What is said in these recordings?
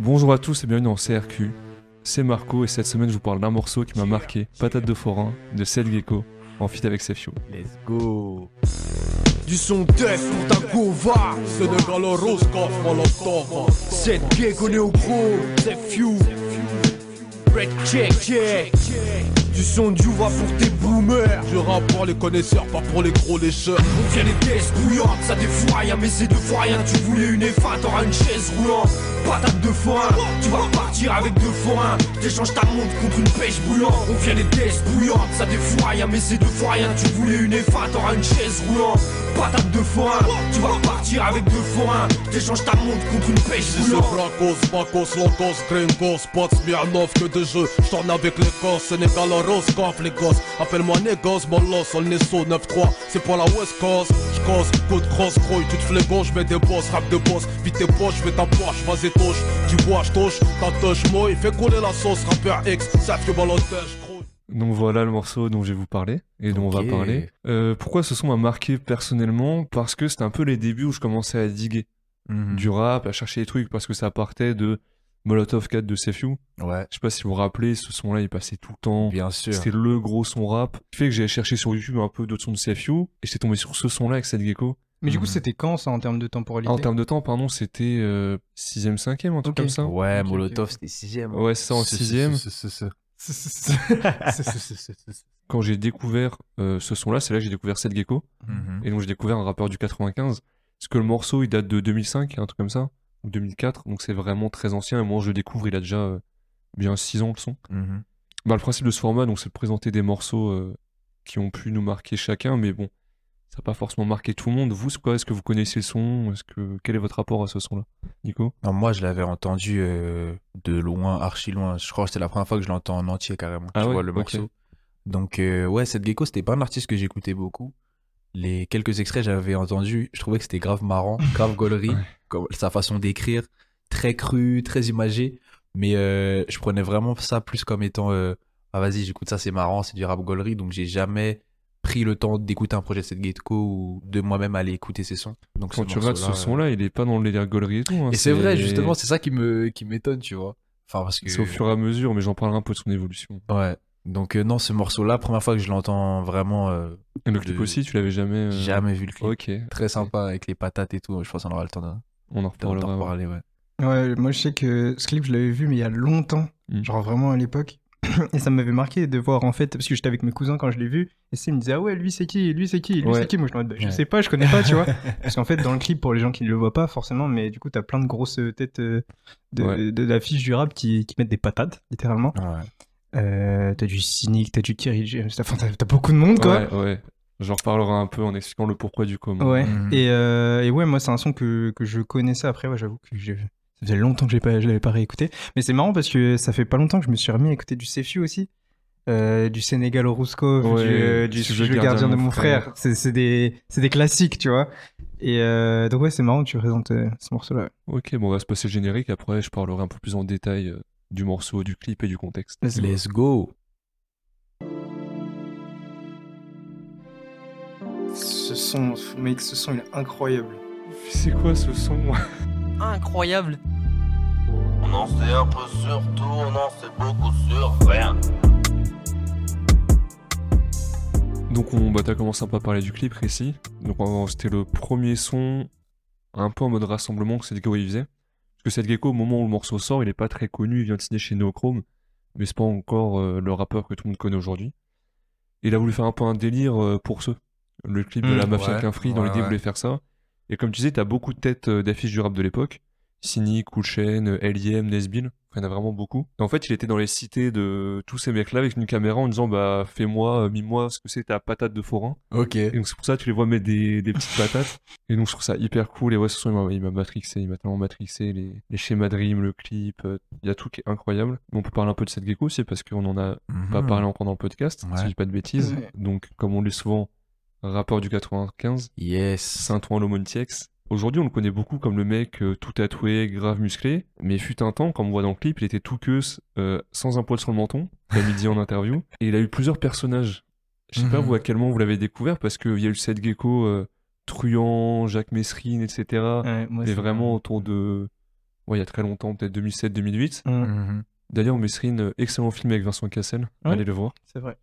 Bonjour à tous et bienvenue dans CRQ. C'est Marco et cette semaine je vous parle d'un morceau qui m'a marqué, Patate de forain, de Seth Gecko, en feat avec Sefio. Let's go. Du son def pour ta gova Sénégal rose coffre molotov Cette gecko né au gros C'est few Red check check. Du son du va pour tes boomers. Je rappe pour les connaisseurs, pas pour les gros lécheurs. On vient les tests bouillantes, ça défouraille Mais c'est de rien, tu voulais une F1 T'auras une chaise roulante Patate de forain, tu vas repartir avec deux forains T'échanges ta montre contre une pêche bouillante On vient les tests bouillantes, ça rien Mais c'est de fois rien, tu voulais une F1 T'auras une chaise roulante Patate de forain, tu vas repartir avec deux forains T'échanges ta montre contre une pêche boulante Bracos, Bacos, Locos, Gringos, Spots, Smirnov, que de jeux. J'tourne avec les gosses, Sénégal, Rose, coffre les gosses. Appelle-moi Négos, Molos, on est saut 9-3. C'est pour la West Coast. J'cose, coup de cross, grouille, tu te flégon, j'mets des boss, rap de boss. Vite tes poches, j'fais ta poche, vas-y touche. Tu vois, j'touche, ta touche, moi, il fait couler la sauce, rappeur X, que balotage, grouille. Donc voilà le morceau dont je vais vous parler et dont on va parler. Euh, pourquoi ce son m'a marqué personnellement? Parce que c'était un peu les débuts où je commençais à diguer Mhm. du rap, à chercher des trucs parce que ça partait de Molotov 4 de Sefio. Ouais, Je sais pas si vous vous rappelez, ce son-là il passait tout le temps. bien sûr. C'était le gros son rap. Ce qui fait que j'ai cherché sur YouTube un peu d'autres sons de CFU et j'étais tombé sur ce son-là avec Seth Gecko. Mais du coup, Mhm. c'était quand ça en termes de temporalité En termes de temps, pardon, c'était 6ème, 5ème, un truc comme ça. Ouais, Ok, ok, Molotov, c'était sixième. Ouais, c'est ça en C'est- sixième. c'est- c'est- c'est- Quand j'ai découvert euh, ce son-là, c'est là que j'ai découvert Seth Gecko. Mhm. Et donc j'ai découvert un rappeur du 95. Parce que le morceau il date de 2005, un truc comme ça, ou 2004. Donc c'est vraiment très ancien. Et moi je le découvre, il a déjà euh, bien 6 ans le son. Mhm. Bah, le principe de ce format, donc c'est de présenter des morceaux euh, qui ont pu nous marquer chacun. Mais bon, ça n'a pas forcément marqué tout le monde. Vous, quoi? Est-ce que vous connaissez le son? Est-ce que Quel est votre rapport à ce son-là Nico? Non, moi, je l'avais entendu euh, de loin, archi loin. Je crois que c'était la première fois que je l'entends en entier carrément. Ah tu ouais, vois le morceau. Donc euh, ouais, cette gecko, c'était pas un artiste que j'écoutais beaucoup. Les quelques extraits que j'avais entendus, je trouvais que c'était grave marrant, grave gaulerie, Ouais. sa façon d'écrire, très cru, très imagé. Mais euh, je prenais vraiment ça plus comme étant ah vas-y, j'écoute ça, c'est marrant, c'est du rap gaulerie. Donc j'ai jamais pris le temps d'écouter un projet de cette gecko ou de moi-même aller écouter ses sons. Donc Quand ce tu regardes ce euh, son-là, il est pas dans le délire gaulerie et tout. hein. Et c'est vrai, justement, c'est ça qui me qui m'étonne, tu vois. Enfin parce que C'est au fur et à mesure, mais j'en parlerai un peu de son évolution. Ouais. Donc euh, non, ce morceau-là, première fois que je l'entends vraiment, euh, Et le clip De- aussi, tu l'avais jamais. euh, jamais vu le clip. Ok, Très sympa avec les patates et tout. Je pense qu'on aura le temps de- on en d'en reparlera. ouais. reparler. Ouais. Ouais, moi je sais que ce clip, je l'avais vu, mais il y a longtemps. Mm. Genre vraiment à l'époque. Et ça m'avait marqué de voir en fait, parce que j'étais avec mes cousins quand je l'ai vu, et c'est ils me disaient ah ouais lui c'est qui, lui c'est qui, lui Ouais. c'est qui, moi je me dis bah, je Ouais. sais pas, je connais pas, tu vois. Parce qu'en fait dans le clip pour les gens qui ne le voient pas forcément, mais du coup t'as plein de grosses têtes euh, de Ouais. de- d'affiches du rap qui, qui mettent des patates littéralement. Euh, t'as du cynique, t'as du Kerry James, t'as enfin, t'as- t'as beaucoup de monde quoi. Ouais, ouais. J'en reparlerai un peu en expliquant le pourquoi du comment. Ouais. Mhm. Et, euh, et ouais, moi, c'est un son que, que je connaissais après. Ouais, j'avoue que j'ai- ça faisait longtemps que pas, je l'avais pas réécouté. Mais c'est marrant parce que ça fait pas longtemps que je me suis remis à écouter du Sefiu aussi. Euh, du Sénégal au Rousco, Ouais, du, euh, du Si Je suis le gardien de mon frère. C'est c'est des, c'est des classiques, tu vois. Et euh, donc, ouais, c'est marrant que tu présentes euh, ce morceau-là. Ok, bon, on va se passer le générique. Après, je parlerai un peu plus en détail euh, du morceau, du clip et du contexte. Let's go. Let's go. Ce son, mec, ce son, il est incroyable. C'est quoi ce son? Incroyable. On en sait un peu sur tout, on en sait beaucoup sur rien. Donc, on bah, t'as commencé un peu à parler du clip précis. Donc, on- c'était le premier son un peu en mode rassemblement que Seth Gecko il faisait. Parce que Seth Gecko, au moment où le morceau sort, il est pas très connu. Il vient de signer chez Neochrome. Mais c'est pas encore euh, le rappeur que tout le monde connaît aujourd'hui. Il a voulu faire un peu un délire euh, pour ceux. Le clip de Mm, la Mafia ouais, qu'un free, dans ouais, l'idée, il ouais. voulait faire ça. Et comme tu disais, t'as beaucoup de têtes euh, d'affiches du rap de l'époque. Cynic, Cool Chain, L.I.M, Nesbill. Enfin, il y en a vraiment beaucoup. Et en fait, il était dans les cités de tous ces mecs-là avec une caméra en disant, bah, fais-moi, euh, mime-moi ce que c'est ta patate de forain. Ok. Et donc, c'est pour ça que tu les vois mettre des, des petites patates. Et donc, je trouve ça hyper cool. Et ouais, ce son, il m'a- il m'a matrixé. Il m'a tellement matrixé. Les, les schémas Dream, le clip, euh, il y a tout qui est incroyable. Mais on peut parler un peu de cette gecko aussi parce qu'on en a pas Mhm. parlé encore dans le podcast, Ouais. si je dis pas de bêtises. Ouais. Donc, comme on l'est souvent, rappeur du 95, Yes. Saint-Ouen Lomontiex. Aujourd'hui, on le connaît beaucoup comme le mec euh, tout tatoué, grave musclé. Mais fut un temps, comme on voit dans le clip, il était tout queue, euh, sans un poil sur le menton, comme il dit en interview. Et il a eu plusieurs personnages. Je sais pas Mhm. vous à quel moment vous l'avez découvert, parce qu'il y a eu Seth Gecko, euh, Truand, Jacques Messrine, etc. Ouais, moi, et c'est- vraiment autour de ouais, il y a très longtemps, peut-être 2007-2008. Mm, Mhm. D'ailleurs, Mesrine, euh, excellent film avec Vincent Cassel. Ouais. Allez le voir. C'est vrai.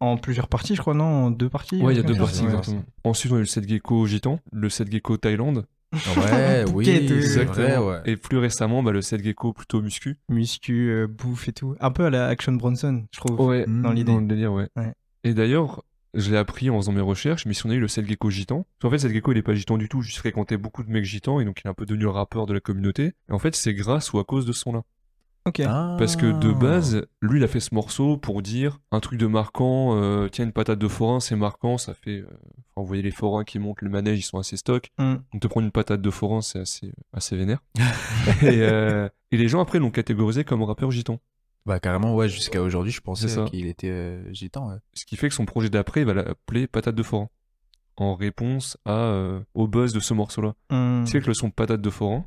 En plusieurs parties, je crois, non En deux parties Ouais, il y a deux parties, exactement. Ensuite, on a eu le set gecko gitan, le set gecko Thaïlande. Ouais, oui, c'est vrai, ouais. Et plus récemment, bah, le set gecko plutôt muscu. Muscu, euh, bouffe et tout. Un peu à la Action Bronson, je trouve. Ouais, Dans l'idée. Dans le délire, ouais. Ouais. Et d'ailleurs, je l'ai appris en faisant mes recherches, mais si on a eu le set gecko gitan, parce qu'en fait, set gecko, il est pas gitan du tout, juste fréquentait beaucoup de mecs gitans, et donc il est un peu devenu le rappeur de la communauté. Et en fait, c'est grâce ou à cause de ce son-là. Ok. Parce que de Ah. base, lui, il a fait ce morceau pour dire un truc de marquant, euh, tiens, une patate de forain, c'est marquant, ça fait... euh, Enfin, vous voyez les forains qui montent le manège, ils sont assez stock. Mm. Donc te prendre une patate de forain, c'est assez, assez vénère. et, euh, et les gens, après, l'ont catégorisé comme rappeur gitan. Bah carrément, ouais, jusqu'à aujourd'hui, je pensais C'est ça. qu'il était euh, gitan, ouais. Ce qui fait que son projet d'après, il va l'appeler patate de forain. En réponse à, euh, au buzz de ce morceau-là. Mm. Ce qui fait que le son patate de forain,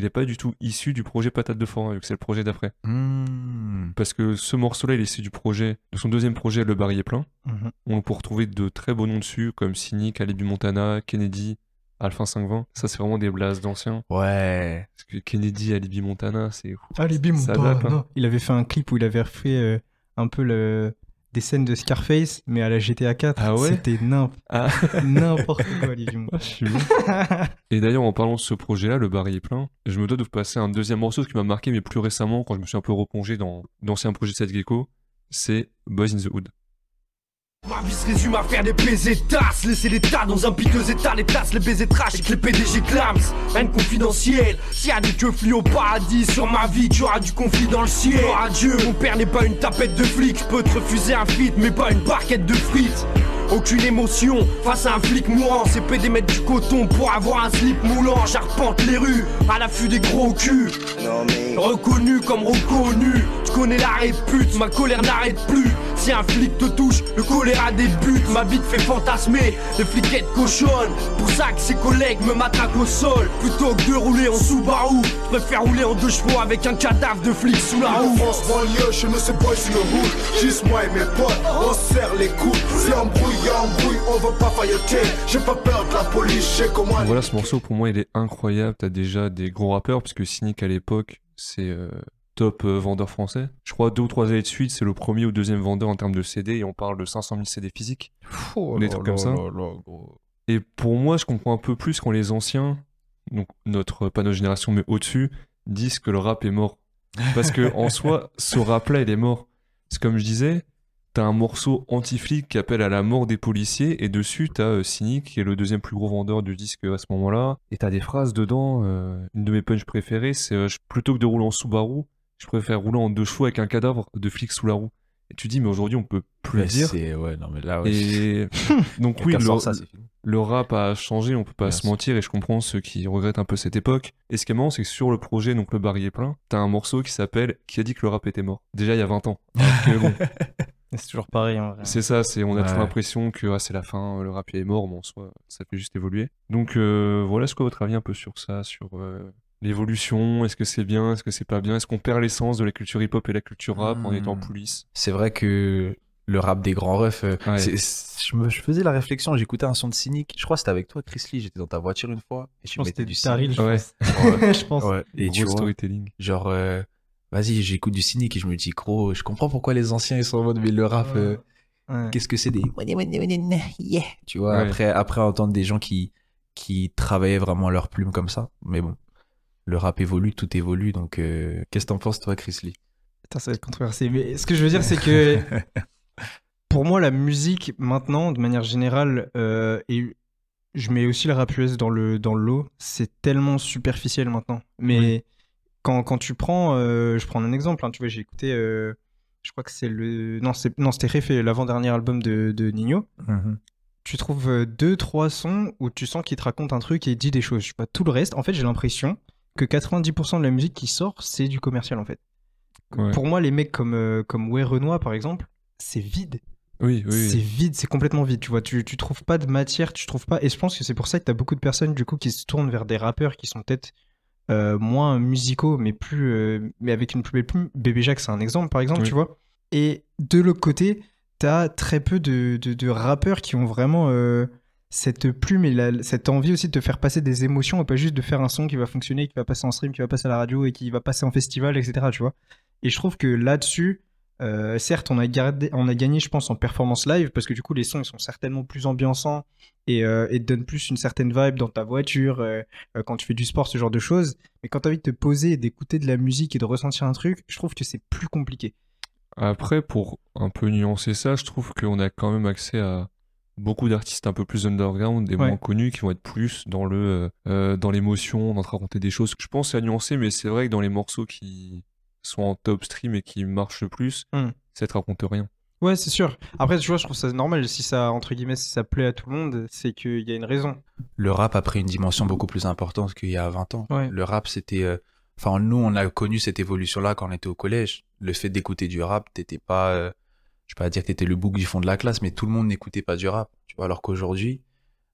il n'est pas du tout issu du projet patate de forain, vu que c'est le projet d'après. Hmm. Parce que ce morceau-là, il est issu du projet, de son deuxième projet, Le Barrier Plein. Mhm. On peut retrouver de très beaux noms dessus, comme Cynic, Alibi Montana, Kennedy, Alpha 520. Ça, c'est vraiment des blasts d'anciens. Ouais. Parce que Kennedy, Alibi Montana, c'est. Bah, date, hein. Il avait fait un clip où il avait refait euh, un peu le... des scènes de Scarface, mais à la GTA 4. Ah ouais C'était Ah. n'importe quoi, Olivier Mouton. je suis. Et d'ailleurs, en parlant de ce projet-là, Le Barrier Plein, je me dois de vous passer un deuxième morceau qui m'a marqué, mais plus récemment, quand je me suis un peu replongé dans d'anciens projets de Seth Gecko, c'est Boys in the Hood. Ma vie se résume à faire des baisers tasses Laisser l'état dans un piteux état Les places, les baisers trash avec les PDG clams Rien de confidentiel. S'il y a des keufs au paradis Sur ma vie tu auras du conflit dans le ciel. Oh adieu Mon père n'est pas une tapette de flic Je peux te refuser un feat mais pas une barquette de frites. Aucune émotion face à un flic mourant. C'est PD mettre du coton pour avoir un slip moulant. J'arpente les rues à l'affût des gros culs. Reconnu comme reconnu Tu connais la répute, ma colère n'arrête plus Si un flic te touche, le choléra débute Ma bite fait fantasmer, les fliquettes cochonnent Pour ça que ses collègues me matraquent au sol Plutôt que de rouler en Subaru Je préfère rouler en deux chevaux avec un cadavre de flic sous la roue France banlieue, chez nous c'est boys in the hood Juste moi et mes potes, on se serre les coudes C'est embrouille, y'a embrouille, on veut pas failloter J'ai pas peur de la police, je sais comment voilà, ce morceau pour moi il est incroyable. T'as déjà des gros rappeurs, puisque Cynic à l'époque c'est euh, top euh, vendeur français. Je crois deux ou trois années de suite, c'est le premier ou deuxième vendeur en termes de CD et on parle de 500 000 CD physiques. Oh Des trucs comme ça. là, gros. Et pour moi, je comprends un peu plus quand les anciens, donc notre, pas notre génération, mais au-dessus, disent que le rap est mort. Parce que en soi, ce rap-là, il est mort. C'est comme je disais, t'as un morceau anti-flic qui appelle à la mort des policiers, et dessus, t'as euh, Cynic, qui est le deuxième plus gros vendeur du disque à ce moment-là. Et t'as des phrases dedans, euh, une de mes punches préférées, c'est euh, plutôt que de rouler en Subaru, je préfère rouler en deux chevaux avec un cadavre de flic sous la roue. Et tu dis, mais aujourd'hui, on peut plus Mais dire. Ouais, non, mais là, ouais. Et donc oui, le, ça, le rap a changé, on peut pas se mentir, et je comprends ceux qui regrettent un peu cette époque. Et ce qui est marrant, c'est que sur le projet, donc le barrier plein, t'as un morceau qui s'appelle Qui a dit que le rap était mort? Déjà il y a 20 ans. Que bon, C'est toujours pareil. En vrai. c'est ça, c'est on a Ouais. toujours l'impression que ah, c'est la fin, le rap est mort, mais en soi, ça fait juste évoluer. Donc euh, voilà ce que votre avis un peu sur ça, sur euh, l'évolution, est-ce que c'est bien, est-ce que c'est pas bien, est-ce qu'on perd l'essence de la culture hip-hop et la culture rap en Hmm. étant police? C'est vrai que le rap des grands refs, euh, Ouais. c'est- c'est- je, me, je faisais la réflexion, j'écoutais un son de cynique. Je crois que c'était avec toi, Chris Lee. J'étais dans ta voiture une fois et Je tu pense c'était du Taril, cynique. je Ouais. pense. je pense. Ouais. Et Gros tu vois, storytelling. genre, euh, vas-y, j'écoute du cynique et je me dis, gros, je comprends pourquoi les anciens ils sont en mode, mais le rap, euh, Ouais. qu'est-ce que c'est des. Yeah. Tu vois, Ouais. après, après entendre des gens qui, qui travaillaient vraiment leur plume comme ça. Mais bon, le rap évolue, tout évolue. Donc, euh, qu'est-ce que t'en penses, toi, Chris Lee? Putain, ça va être controversé. Mais ce que je veux dire, c'est que pour moi, la musique, maintenant, de manière générale, euh, et je mets aussi le rap US dans le, dans le lot, c'est tellement superficiel maintenant. Mais quand, quand tu prends, euh, je prends un exemple, hein, tu vois, j'ai écouté, euh, je crois que c'est le. Non, c'était Réfé, l'avant-dernier album de, de Nino. Tu trouves deux, trois sons où tu sens qu'il te raconte un truc et il dit des choses. Je sais pas, tout le reste, en fait, j'ai l'impression que 90% de la musique qui sort, c'est du commercial, en fait. Ouais. Pour moi, les mecs comme, euh, comme Ouais Renoir, par exemple, c'est vide. Oui, oui, C'est vide, c'est complètement vide. Tu vois, tu, tu trouves pas de matière, tu trouves pas. Et je pense que c'est pour ça que t'as beaucoup de personnes, du coup, qui se tournent vers des rappeurs qui sont peut-être euh, moins musicaux, mais plus. euh, mais avec une plus belle plume. Bébé Jacques, c'est un exemple, par exemple, Oui. tu vois. Et de l'autre côté, t'as très peu de, de, de rappeurs qui ont vraiment. Cette plume et cette envie aussi de te faire passer des émotions et pas juste de faire un son qui va fonctionner, qui va passer en stream, qui va passer à la radio et qui va passer en festival, etc. Tu vois. Et je trouve que là-dessus, euh, certes, on a, on a gagné, je pense, en performance live parce que du coup, les sons ils sont certainement plus ambiançants et, euh, donnent plus une certaine vibe dans ta voiture, euh, euh, quand tu fais du sport, ce genre de choses. Mais quand tu as envie de te poser et d'écouter de la musique et de ressentir un truc, je trouve que c'est plus compliqué. Après, pour un peu nuancer ça, je trouve qu'on a quand même accès à beaucoup d'artistes un peu plus underground et Ouais. moins connus qui vont être plus dans le euh, euh, dans l'émotion, dans te raconter des choses. Je pense à nuancer, mais c'est vrai que dans les morceaux qui sont en top stream et qui marchent le plus, Hmm. ça te raconte rien. Ouais, c'est sûr. Après, tu vois, je trouve ça normal. Si ça, entre guillemets, si ça plaît à tout le monde, c'est qu'il y a une raison. le rap a pris une dimension beaucoup plus importante qu'il y a 20 ans. Ouais. Le rap, c'était. euh, Enfin, nous, on a connu cette évolution-là quand on était au collège. Le fait d'écouter du rap, t'étais pas. euh, Je vais pas dire que t'étais le bouc du fond de la classe, mais tout le monde n'écoutait pas du rap. Tu vois, alors qu'aujourd'hui,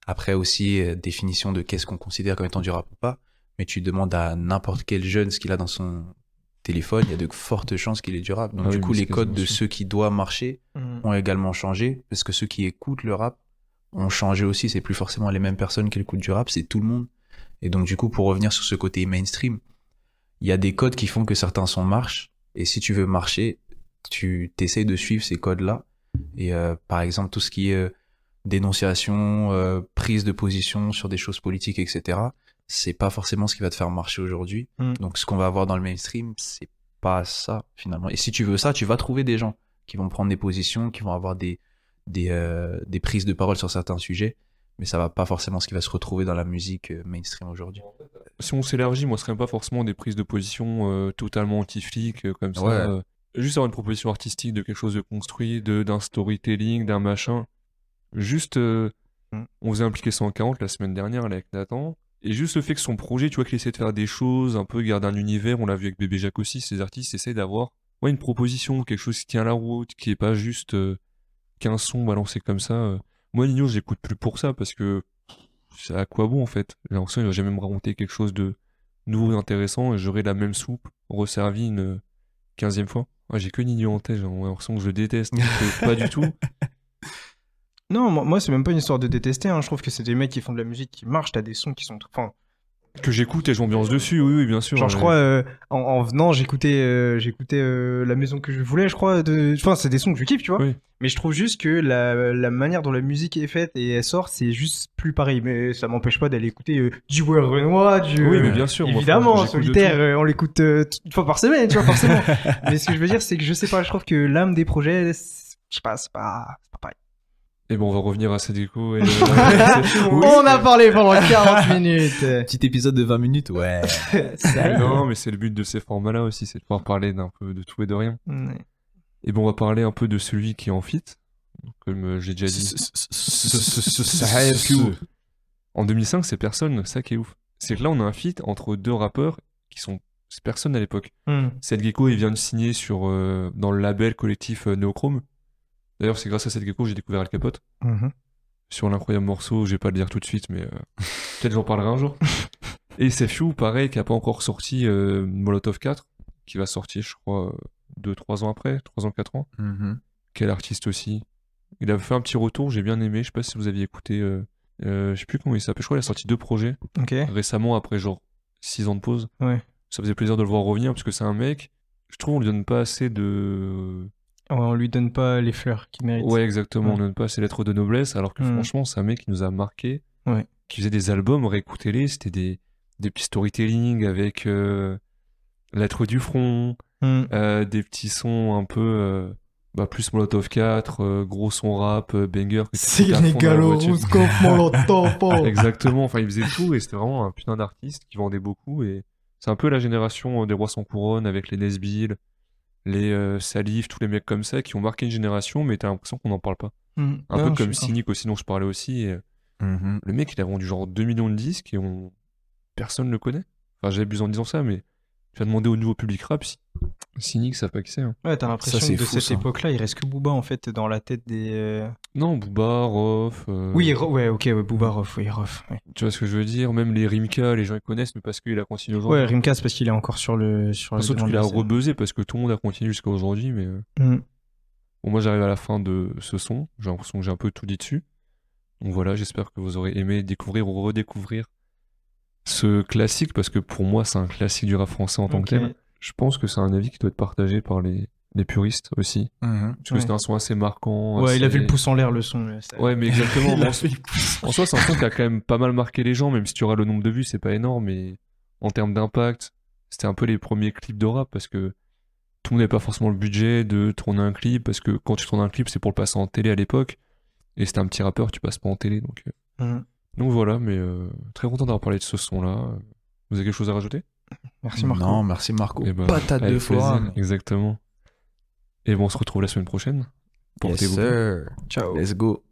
après aussi, euh, définition de qu'est-ce qu'on considère comme étant du rap ou pas, mais tu demandes à n'importe quel jeune ce qu'il a dans son téléphone, il y a de fortes chances qu'il ait du rap. Donc, Ah du oui, coup, les codes de ceux qui doivent marcher ont également changé parce que ceux qui écoutent le rap ont changé aussi. C'est plus forcément les mêmes personnes qui écoutent du rap, c'est tout le monde. Et donc, du coup, pour revenir sur ce côté mainstream, il y a des codes qui font que certains sons marchent. Et si tu veux marcher, tu t'essayes de suivre ces codes-là. Et euh, par exemple, tout ce qui est euh, dénonciation, euh, prise de position sur des choses politiques, etc., c'est pas forcément ce qui va te faire marcher aujourd'hui. Mm. Donc, ce qu'on va avoir dans le mainstream, c'est pas ça, finalement. Et si tu veux ça, tu vas trouver des gens qui vont prendre des positions, qui vont avoir des, des, euh, des prises de parole sur certains sujets, mais ça va pas forcément ce qui va se retrouver dans la musique mainstream aujourd'hui. Si on s'élargit, moi, ce serait pas forcément des prises de position totalement anti-flic, comme ça. Ouais. Juste avoir une proposition artistique de quelque chose de construit, de d'un storytelling, d'un machin. Juste, euh, Mm. on faisait impliquer 140 la semaine dernière avec Nathan. Et juste le fait que son projet, tu vois, qu'il essaie de faire des choses, un peu garder un univers, on l'a vu avec Bébé Jacques aussi, ces artistes essaient d'avoir ouais, une proposition, quelque chose qui tient la route, qui est pas juste euh, qu'un son balancé comme ça. euh. Moi, Nino, j'écoute plus pour ça parce que c'est à quoi bon en fait? J'ai l'impression qu'il va jamais me raconter quelque chose de nouveau et intéressant et j'aurai la même soupe resservie une quinzième fois. Ouais, j'ai que Nino en tête, j'ai l'impression que je déteste. pas du tout. Non, moi, moi, c'est même pas une histoire de détester. hein. Je trouve que c'est des mecs qui font de la musique qui marche. T'as des sons qui sont. Enfin, Que j'écoute et j'ambiance dessus, oui, oui, bien sûr. genre, je crois, euh, en, en venant, j'écoutais euh, j'écoutais euh, La maison que je voulais, je crois. De... Enfin, c'est des sons que je kiffe, tu vois. Oui. Mais je trouve juste que la, la manière dont la musique est faite et elle sort, c'est juste plus pareil. Mais ça m'empêche pas d'aller écouter du Will Renoir, du. Oui, mais bien sûr. moi, Évidemment, de solitaire, on l'écoute une fois par semaine, tu vois, forcément. mais ce que je veux dire, c'est que je sais pas, je trouve que l'âme des projets, je sais pas, c'est pas. Et bon, on va revenir à Sadeko et. On a parlé pendant 40 minutes. Petit épisode de 20 minutes, ouais. Non, mais c'est le but de ces formats-là aussi, c'est de pouvoir parler d'un peu de tout et de rien. Ouais. Et bon, on va parler un peu de celui qui est en fit, comme euh, j'ai déjà dit. En 2005, c'est personne, ça qui est ouf. C'est que là, on a un feat entre deux rappeurs qui sont c'est personne à l'époque. Hmm. Seth Gecko, il vient de signer sur, euh, dans le label collectif euh, Neochrome. D'ailleurs, c'est grâce à Seth Gecko que j'ai découvert Al Capote. Mhm. Sur l'incroyable morceau, je vais pas le dire tout de suite, mais euh, peut-être j'en parlerai un jour. Et Sefiu, pareil, qui a pas encore sorti euh, Molotov 4, qui va sortir, je crois, 2-3 ans après, 3 ans, 4 ans. Mhm. Quel artiste aussi. Il a fait un petit retour, j'ai bien aimé. Je sais pas si vous aviez écouté. Euh, euh, je sais plus comment il s'appelle. Je crois qu'il a sorti deux projets récemment après genre 6 ans de pause. Ouais. Ça faisait plaisir de le voir revenir parce que c'est un mec. Je trouve on lui donne pas assez de. On lui donne pas les fleurs qu'il mérite. Ouais, exactement. Ouais. On donne pas assez lettres de noblesse alors que Mm. franchement, c'est un mec qui nous a marqué. Ouais. Qui faisait des albums, réécoutez-les. C'était des, des petits storytelling avec euh, lettres du front, Hmm. euh, des petits sons un peu. euh, bah, plus Molotov 4, euh, gros son rap, banger. Galorouskov, Molotov. Exactement, enfin il faisait tout et c'était vraiment un putain d'artiste qui vendait beaucoup et c'est un peu la génération des rois sans couronne avec les Nesbill, les euh, Salif, tous les mecs comme ça qui ont marqué une génération mais t'as l'impression qu'on n'en parle pas. Hmm. Un Non, peu comme Cynic aussi dont je parlais aussi et, euh, Mhm. le mec il a vendu genre 2 millions de disques et on... personne le connaît. Enfin j'ai abusé en disant ça mais tu vas demander au nouveau public rap si Cynic savent pas qui c'est. hein. Ouais, t'as l'impression c'est que de fou, cette ça. époque-là, il reste que Booba en fait dans la tête des. euh, Non, Booba, Rof, euh, Oui, Ro- ouais, ok, ouais, Booba, Rof, oui, Rof. Ouais, tu vois ce que je veux dire, même les Rimka, les gens ils connaissent mais parce qu'il a continué aujourd'hui. ouais Rimkas parce qu'il est encore sur le. Sur le Surtout qu'il a rebuzzé parce que tout le monde a continué jusqu'à aujourd'hui mais... euh, Hmm. Bon, moi j'arrive à la fin de ce son, j'ai l'impression que j'ai un peu tout dit dessus. Donc voilà, j'espère que vous aurez aimé découvrir ou redécouvrir ce classique, parce que pour moi, c'est un classique du rap français en tant que tel. Je pense que c'est un avis qui doit être partagé par les, les puristes aussi. Parce que Ouais. c'est un son assez marquant. Ouais, il a assez- vu le pouce en l'air, le son. ça- Ouais, mais exactement. Il en, en soi, c'est un son qui a quand même pas mal marqué les gens, même si tu auras le nombre de vues, c'est pas énorme, mais en termes d'impact, c'était un peu les premiers clips de rap parce que tout le monde n'avait pas forcément le budget de tourner un clip parce que quand tu tournes un clip, c'est pour le passer en télé à l'époque. Et c'était un petit rappeur, tu passes pas en télé. Donc, euh, Mhm. Donc voilà, mais euh, très content d'avoir parlé de ce son-là. Vous avez quelque chose à rajouter? Merci Marco. Non, merci Marco. Eh ben, Patate de forum. Exactement. Et bon, on se retrouve la semaine prochaine. Yes, Portez-vous sir. Ciao. Let's go.